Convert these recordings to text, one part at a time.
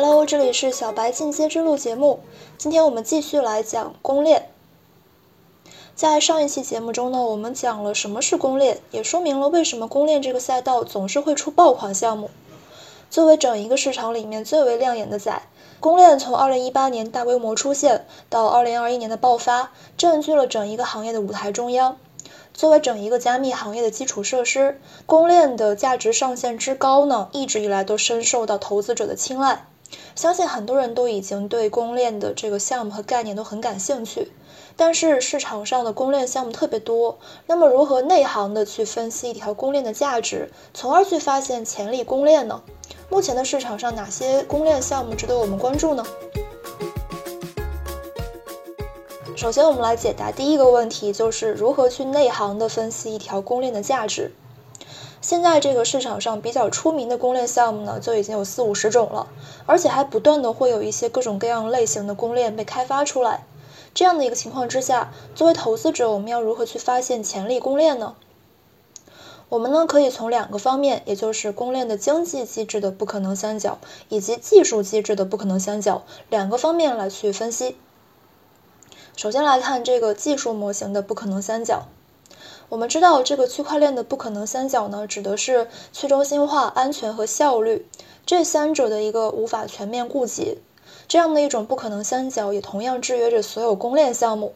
Hello，这里是小白进阶之路节目。今天我们继续来讲公链。在上一期节目中呢，我们讲了什么是公链，也说明了为什么公链这个赛道总是会出爆款项目。作为整一个市场里面最为亮眼的仔，公链从2018年大规模出现到2021年的爆发，占据了整一个行业的舞台中央。作为整一个加密行业的基础设施，公链的价值上限之高呢，一直以来都深受到投资者的青睐。相信很多人都已经对公链的这个项目和概念都很感兴趣，但是市场上的公链项目特别多，那么如何内行的去分析一条公链的价值，从而去发现潜力公链呢？目前的市场上哪些公链项目值得我们关注呢？首先，我们来解答第一个问题，就是如何去内行的分析一条公链的价值。现在这个市场上比较出名的公链项目呢，就已经有四五十种了，而且还不断的会有一些各种各样类型的公链被开发出来。这样的一个情况之下，作为投资者，我们要如何去发现潜力公链呢？我们呢可以从两个方面，也就是公链的经济机制的不可能三角以及技术机制的不可能三角两个方面来去分析。首先来看这个技术模型的不可能三角。我们知道，这个区块链的不可能三角呢，指的是去中心化、安全和效率这三者的一个无法全面顾及。这样的一种不可能三角，也同样制约着所有公链项目。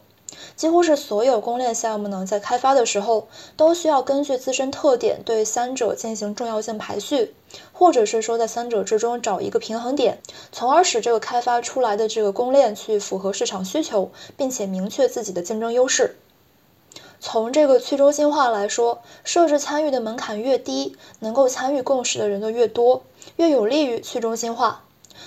几乎是所有公链项目呢，在开发的时候，都需要根据自身特点对三者进行重要性排序，或者是说在三者之中找一个平衡点，从而使这个开发出来的这个公链去符合市场需求，并且明确自己的竞争优势。从这个去中心化来说，设置参与的门槛越低，能够参与共识的人就越多，越有利于去中心化。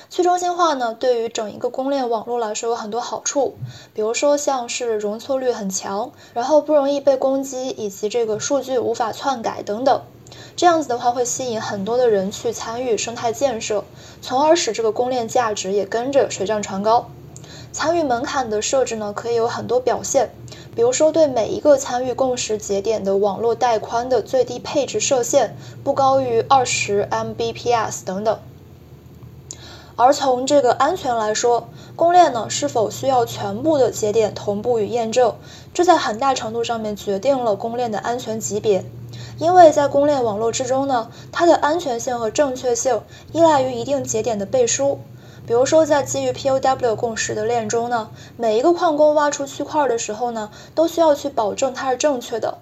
去中心化呢，对于整一个公链网络来说有很多好处，比如说像是容错率很强，然后不容易被攻击，以及这个数据无法篡改等等。这样子的话会吸引很多的人去参与生态建设，从而使这个公链价值也跟着水涨船高。参与门槛的设置呢，可以有很多表现，比如说对每一个参与共识节点的网络带宽的最低配置设限不高于二十 Mbps 等等。而从这个安全来说，公链呢是否需要全部的节点同步与验证，这在很大程度上面决定了公链的安全级别。因为在公链网络之中呢，它的安全性和正确性依赖于一定节点的背书。比如说，在基于 POW 共识的链中呢，每一个矿工挖出区块的时候呢，都需要去保证它是正确的。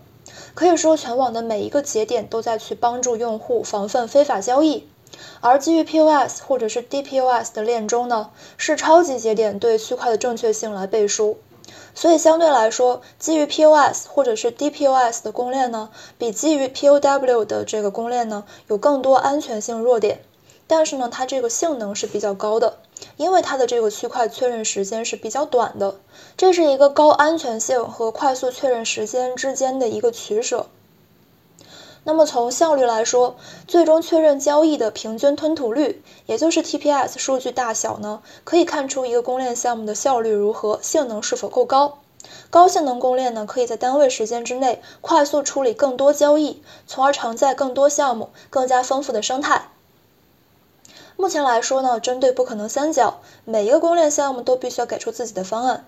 可以说，全网的每一个节点都在去帮助用户防范非法交易。而基于 POS 或者是 DPoS 的链中呢，是超级节点对区块的正确性来背书，所以相对来说，基于 POS 或者是 DPoS 的公链呢，比基于 POW 的这个公链呢，有更多安全性弱点。但是呢，它这个性能是比较高的，因为它的这个区块确认时间是比较短的，这是一个高安全性和快速确认时间之间的一个取舍。那么从效率来说，最终确认交易的平均吞吐率，也就是 TPS 数据大小呢，可以看出一个公链项目的效率如何，性能是否够高。高性能公链呢，可以在单位时间之内快速处理更多交易，从而承载更多项目，更加丰富的生态。目前来说呢，针对不可能三角，每一个公链项目都必须要给出自己的方案。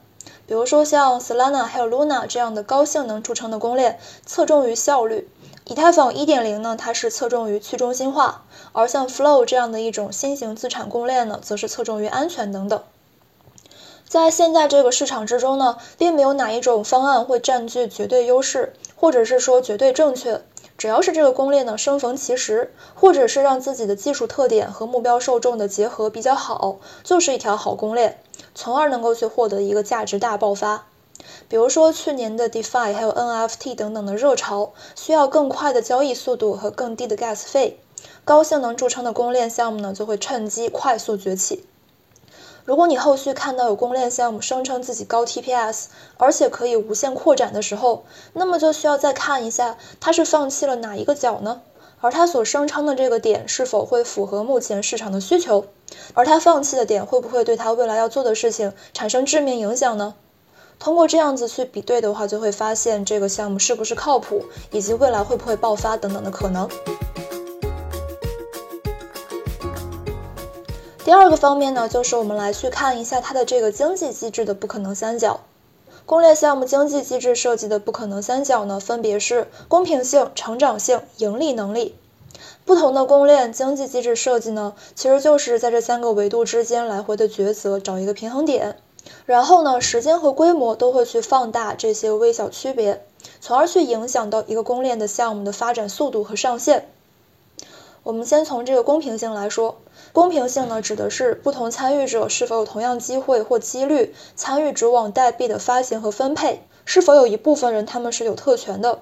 比如说像 Solana 还有 Luna 这样的高性能著称的公链，侧重于效率。以太坊1.0呢，它是侧重于去中心化，而像 Flow 这样的一种新型资产公链呢，则是侧重于安全等等。在现在这个市场之中呢，并没有哪一种方案会占据绝对优势，或者是说绝对正确。只要是这个公链呢生逢其时，或者是让自己的技术特点和目标受众的结合比较好，就是一条好公链，从而能够去获得一个价值大爆发。比如说去年的 DeFi 还有 NFT 等等的热潮，需要更快的交易速度和更低的 Gas 费，高性能著称的公链项目呢就会趁机快速崛起。如果你后续看到有公链项目声称自己高 TPS，而且可以无限扩展的时候，那么就需要再看一下它是放弃了哪一个角呢？而它所声称的这个点是否会符合目前市场的需求？而它放弃的点会不会对它未来要做的事情产生致命影响呢？通过这样子去比对的话，就会发现这个项目是不是靠谱，以及未来会不会爆发等等的可能。第二个方面呢，就是我们来去看一下它的这个经济机制的不可能三角。公链项目经济机制设计的不可能三角呢，分别是公平性、成长性、盈利能力。不同的公链经济机制设计呢，其实就是在这三个维度之间来回的抉择，找一个平衡点。然后呢，时间和规模都会去放大这些微小区别，从而去影响到一个公链的项目的发展速度和上限。我们先从这个公平性来说，公平性呢，指的是不同参与者是否有同样机会或几率参与主网代币的发行和分配，是否有一部分人他们是有特权的。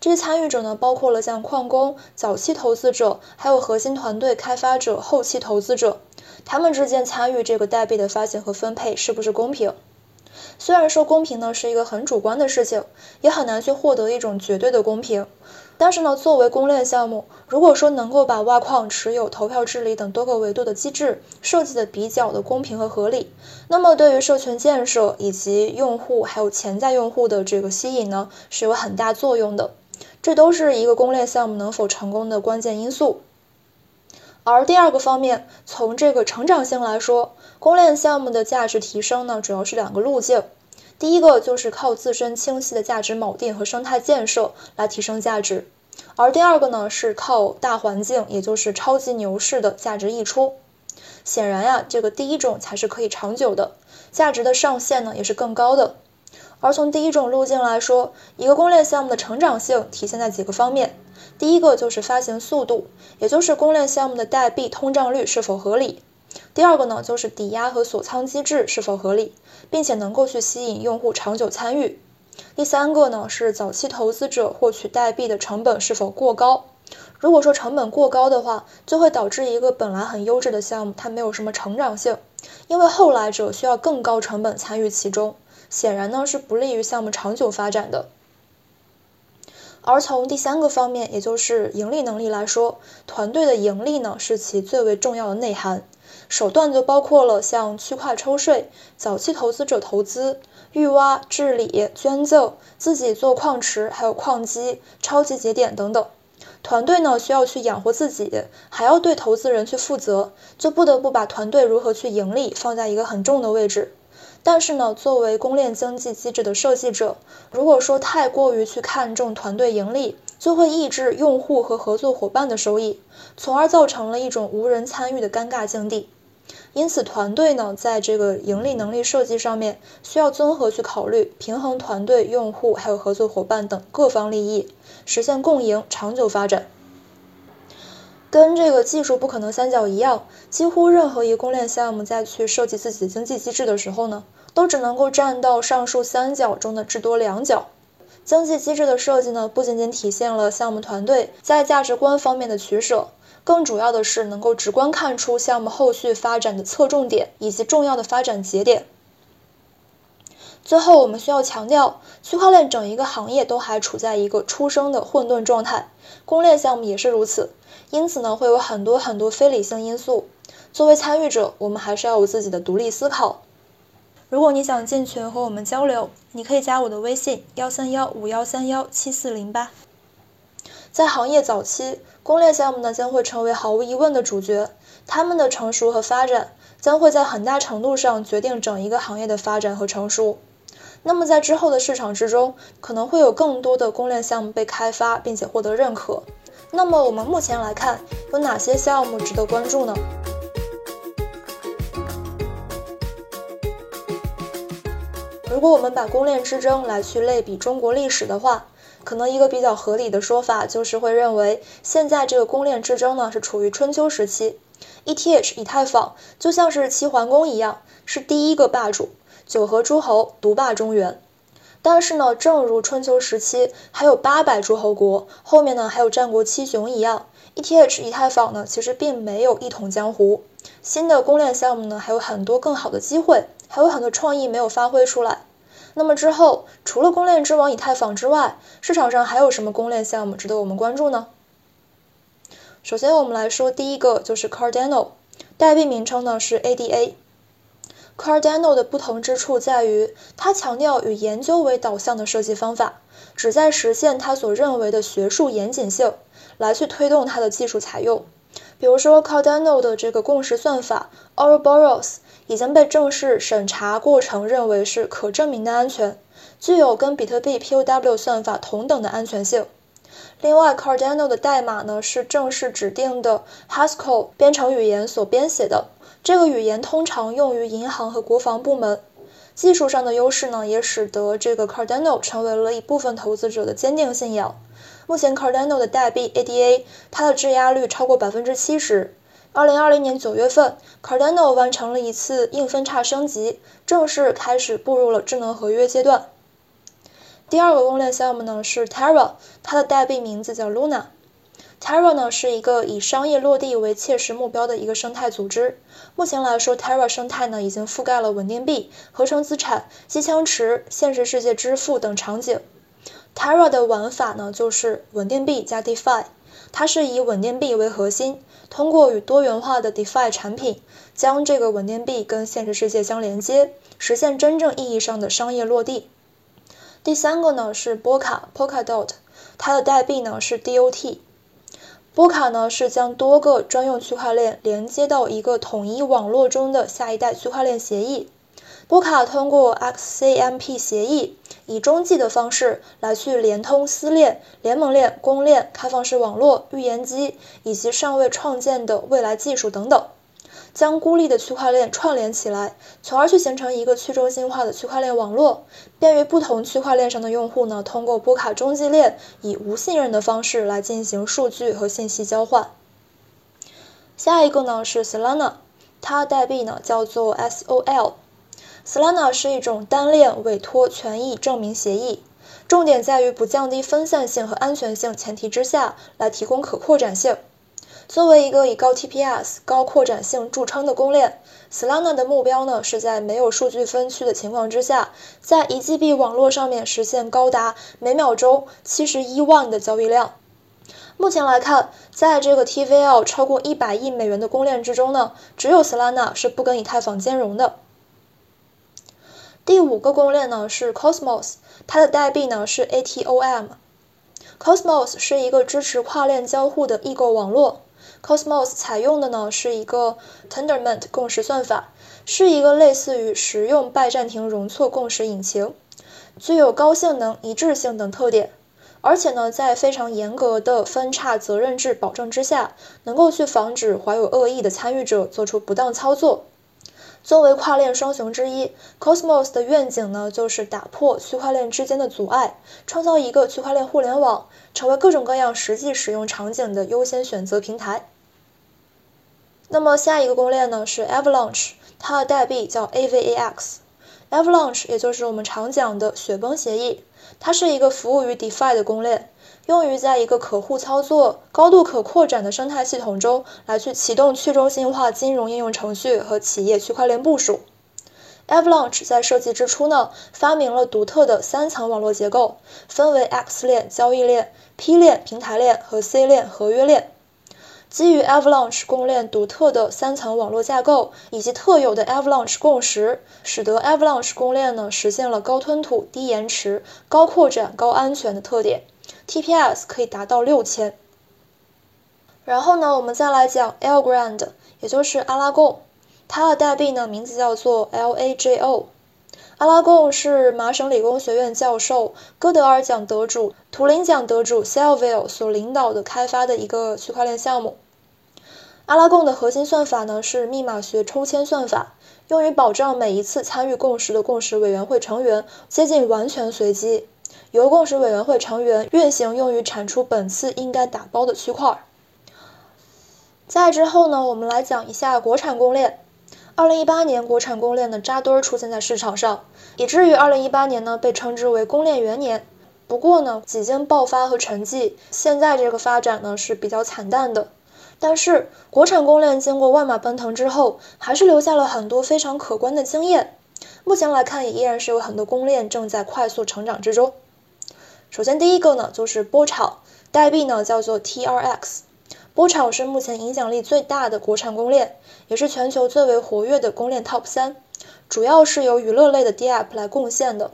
这些参与者呢，包括了像矿工、早期投资者，还有核心团队开发者、后期投资者，他们之间参与这个代币的发行和分配是不是公平？虽然说公平呢是一个很主观的事情，也很难去获得一种绝对的公平。但是呢，作为公链项目，如果说能够把挖矿、持有、投票、治理等多个维度的机制设计的比较的公平和合理，那么对于社群建设以及用户还有潜在用户的这个吸引呢，是有很大作用的。这都是一个公链项目能否成功的关键因素。而第二个方面，从这个成长性来说，公链项目的价值提升呢，主要是两个路径。第一个就是靠自身清晰的价值锚定和生态建设来提升价值，而第二个呢是靠大环境，也就是超级牛市的价值溢出。显然呀，这个第一种才是可以长久的，价值的上限呢也是更高的。而从第一种路径来说，一个公链项目的成长性体现在几个方面，第一个就是发行速度，也就是公链项目的代币通胀率是否合理。第二个呢，就是抵押和锁仓机制是否合理，并且能够去吸引用户长久参与。第三个呢，是早期投资者获取代币的成本是否过高。如果说成本过高的话，就会导致一个本来很优质的项目它没有什么成长性，因为后来者需要更高成本参与其中，显然呢是不利于项目长久发展的。而从第三个方面，也就是盈利能力来说，团队的盈利呢是其最为重要的内涵。手段就包括了像区块抽税、早期投资者投资、预挖、治理、捐赠、自己做矿池、还有矿机、超级节点等等。团队呢需要去养活自己，还要对投资人去负责，就不得不把团队如何去盈利放在一个很重的位置。但是呢，作为公链经济机制的设计者，如果说太过于去看重团队盈利，就会抑制用户和合作伙伴的收益，从而造成了一种无人参与的尴尬境地。因此，团队呢，在这个盈利能力设计上面，需要综合去考虑，平衡团队、用户还有合作伙伴等各方利益，实现共赢、长久发展。跟这个技术不可能三角一样，几乎任何一个公链项目在去设计自己的经济机制的时候呢，都只能够占到上述三角中的至多两角。经济机制的设计呢，不仅仅体现了项目团队在价值观方面的取舍。更主要的是能够直观看出项目后续发展的侧重点以及重要的发展节点。最后，我们需要强调，区块链整一个行业都还处在一个出生的混沌状态，公链项目也是如此。因此呢，会有很多很多非理性因素。作为参与者，我们还是要有自己的独立思考。如果你想进群和我们交流，你可以加我的微信：幺三幺五幺三幺七四零八。在行业早期，公链项目呢将会成为毫无疑问的主角，他们的成熟和发展将会在很大程度上决定整一个行业的发展和成熟。那么在之后的市场之中，可能会有更多的公链项目被开发，并且获得认可。那么我们目前来看，有哪些项目值得关注呢？如果我们把公链之争来去类比中国历史的话，可能一个比较合理的说法就是会认为，现在这个公链之争呢是处于春秋时期，ETH 以太坊就像是齐桓公一样，是第一个霸主，九合诸侯独霸中原。但是呢，正如春秋时期还有八百诸侯国，后面呢还有战国七雄一样，ETH 以太坊呢其实并没有一统江湖，新的公链项目呢还有很多更好的机会，还有很多创意没有发挥出来。那么之后，除了公链之王以太坊之外，市场上还有什么公链项目值得我们关注呢？首先，我们来说第一个就是 Cardano，代币名称呢是 ADA。Cardano 的不同之处在于，它强调以研究为导向的设计方法，旨在实现它所认为的学术严谨性，来去推动它的技术采用，比如说 Cardano 的这个共识算法 Ouroboros 已经被正式审查过程认为是可证明的安全，具有跟比特币 POW 算法同等的安全性。另外，Cardano 的代码呢是正式指定的 Haskell 编程语言所编写的，这个语言通常用于银行和国防部门。技术上的优势呢，也使得这个 Cardano 成为了一部分投资者的坚定信仰。目前，Cardano 的代币 ADA 它的质押率超过百分之七十。二零二零年九月份，Cardano 完成了一次硬分叉升级，正式开始步入了智能合约阶段。第二个公链项目呢是 Terra，它的代币名字叫 Luna。Terra 呢是一个以商业落地为切实目标的一个生态组织。目前来说，Terra 生态呢已经覆盖了稳定币、合成资产、机枪池、现实世界支付等场景。Terra 的玩法呢就是稳定币加 DeFi，它是以稳定币为核心，通过与多元化的 DeFi 产品，将这个稳定币跟现实世界相连接，实现真正意义上的商业落地。第三个呢是波卡 （Polkadot），它的代币呢是 DOT。波卡呢是将多个专用区块链连接到一个统一网络中的下一代区块链协议。波卡通过 XCMP 协议，以中继的方式来去联通私链、联盟链、公链、开放式网络、预言机以及尚未创建的未来技术等等。将孤立的区块链串联起来，从而去形成一个去中心化的区块链网络，便于不同区块链上的用户呢，通过波卡中继链以无信任的方式来进行数据和信息交换。下一个呢是 Solana，它代币呢叫做 SOL。Solana 是一种单链委托权益证明协议，重点在于不降低分散性和安全性前提之下来提供可扩展性。作为一个以高 TPS、高扩展性著称的公链，Solana 的目标呢是在没有数据分区的情况之下，在 1GB 网络上面实现高达每秒钟71万的交易量。目前来看，在这个 TVL 超过100亿美元的公链之中呢，只有 Solana 是不跟以太坊兼容的。第五个公链呢是 Cosmos，它的代币呢是 ATOM。Cosmos 是一个支持跨链交互的异构网络。Cosmos 采用的呢是一个 Tendermint 共识算法，是一个类似于实用拜占庭容错共识引擎，具有高性能、一致性等特点。而且呢，在非常严格的分叉责任制保证之下，能够去防止怀有恶意的参与者做出不当操作。作为跨链双雄之一，Cosmos 的愿景呢就是打破区块链之间的阻碍，创造一个区块链互联网，成为各种各样实际使用场景的优先选择平台。那么下一个公链呢是 Avalanche，它的代币叫 AVAX。Avalanche 也就是我们常讲的雪崩协议，它是一个服务于 DeFi 的公链，用于在一个可互操作、高度可扩展的生态系统中来去启动去中心化金融应用程序和企业区块链部署。Avalanche 在设计之初呢，发明了独特的三层网络结构，分为 X 链交易链、P 链平台链和 C 链合约链。基于 Avalanche 供链独特的三层网络架构以及特有的 Avalanche 共识，使得 Avalanche 供链呢实现了高吞吐、低延迟、高扩展、高安全的特点，TPS 可以达到六千。然后呢，我们再来讲 a l g r a n d 也就是阿拉贡，它的代币呢名字叫做 LAJO。阿拉贡是麻省理工学院教授、哥德尔奖得主、图灵奖得主 Selville 所领导的开发的一个区块链项目。阿拉贡的核心算法呢是密码学抽签算法，用于保障每一次参与共识的共识委员会成员接近完全随机，由共识委员会成员运行用于产出本次应该打包的区块。在之后呢，我们来讲一下国产公链。二零一八年，国产公链的扎堆儿出现在市场上，以至于二零一八年呢被称之为公链元年。不过呢，几经爆发和沉寂，现在这个发展呢是比较惨淡的。但是，国产公链经过万马奔腾之后，还是留下了很多非常可观的经验。目前来看，也依然是有很多公链正在快速成长之中。首先，第一个呢就是波场，代币呢叫做 TRX。波场是目前影响力最大的国产公链，也是全球最为活跃的公链 TOP 三，主要是由娱乐类的 DApp 来贡献的。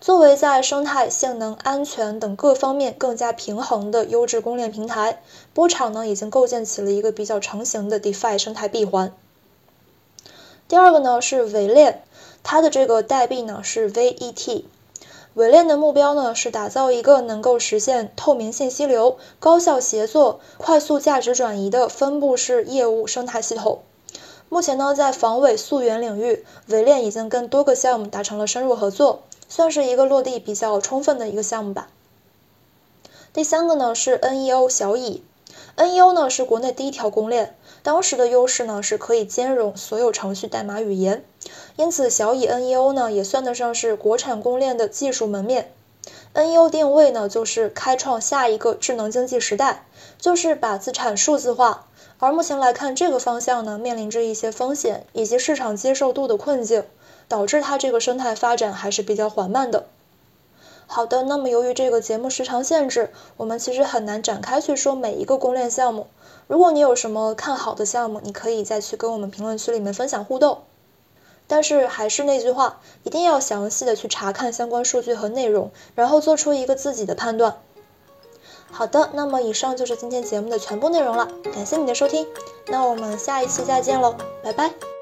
作为在生态、性能、安全等各方面更加平衡的优质公链平台，波场呢已经构建起了一个比较成型的 DeFi 生态闭环。第二个呢是伪链，它的这个代币呢是 VET。伪链的目标呢是打造一个能够实现透明信息流、高效协作、快速价值转移的分布式业务生态系统。目前呢，在防伪溯源领域，伪链已经跟多个项目达成了深入合作。算是一个落地比较充分的一个项目吧。第三个呢是 NEO 小蚁，NEO 呢是国内第一条公链，当时的优势呢是可以兼容所有程序代码语言，因此小蚁 NEO 呢也算得上是国产公链的技术门面。NEO 定位呢就是开创下一个智能经济时代，就是把资产数字化。而目前来看，这个方向呢面临着一些风险以及市场接受度的困境。导致它这个生态发展还是比较缓慢的。好的，那么由于这个节目时长限制，我们其实很难展开去说每一个公链项目。如果你有什么看好的项目，你可以再去跟我们评论区里面分享互动。但是还是那句话，一定要详细的去查看相关数据和内容，然后做出一个自己的判断。好的，那么以上就是今天节目的全部内容了，感谢你的收听，那我们下一期再见喽，拜拜。